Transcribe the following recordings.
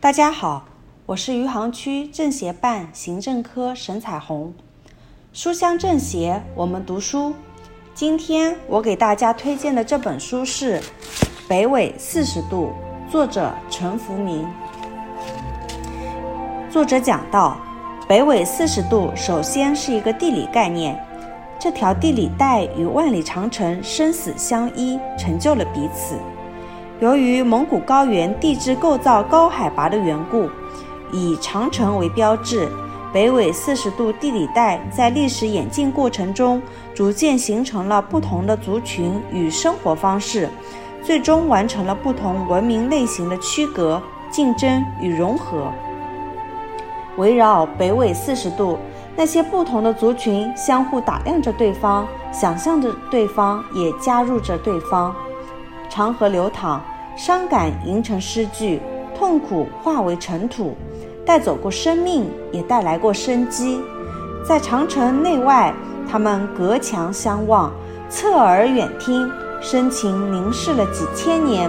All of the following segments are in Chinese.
大家好，我是余杭区政协办行政科沈彩虹。书香政协，我们读书。今天我给大家推荐的这本书是《北纬四十度》，作者陈福明。作者讲到，北纬四十度首先是一个地理概念，这条地理带与万里长城生死相依，成就了彼此。由于蒙古高原地质构造高海拔的缘故，以长城为标志，北纬四十度地理带在历史演进过程中，逐渐形成了不同的族群与生活方式，最终完成了不同文明类型的区隔、竞争与融合。围绕北纬四十度，那些不同的族群相互打量着对方，想象着对方，也加入着对方。长河流淌，伤感吟成诗句，痛苦化为尘土，带走过生命，也带来过生机。在长城内外，他们隔墙相望，侧耳远听，深情凝视了几千年。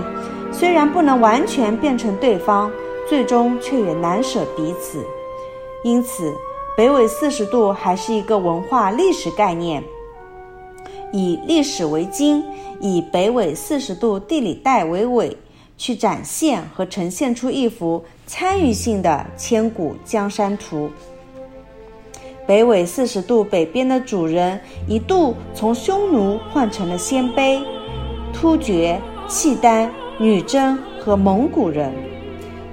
虽然不能完全变成对方，最终却也难舍彼此。因此，北纬四十度还是一个文化历史概念。以历史为经，以北纬四十度地理带为纬，去展现和呈现出一幅参与性的千古江山图。北纬四十度北边的主人一度从匈奴换成了鲜卑、突厥、契丹、女真和蒙古人，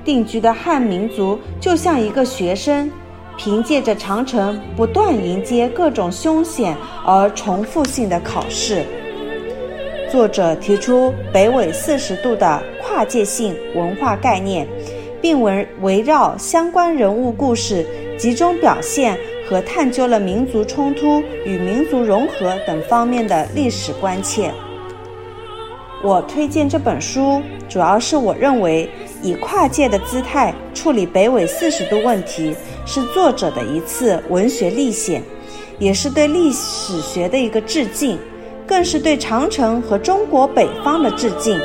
定居的汉民族就像一个学生。凭借着长城不断迎接各种凶险而重复性的考试，作者提出北纬四十度的跨界性文化概念，并围围绕相关人物故事集中表现和探究了民族冲突与民族融合等方面的历史关切。我推荐这本书，主要是我认为以跨界的姿态处理北纬四十度问题。是作者的一次文学历险，也是对历史学的一个致敬，更是对长城和中国北方的致敬。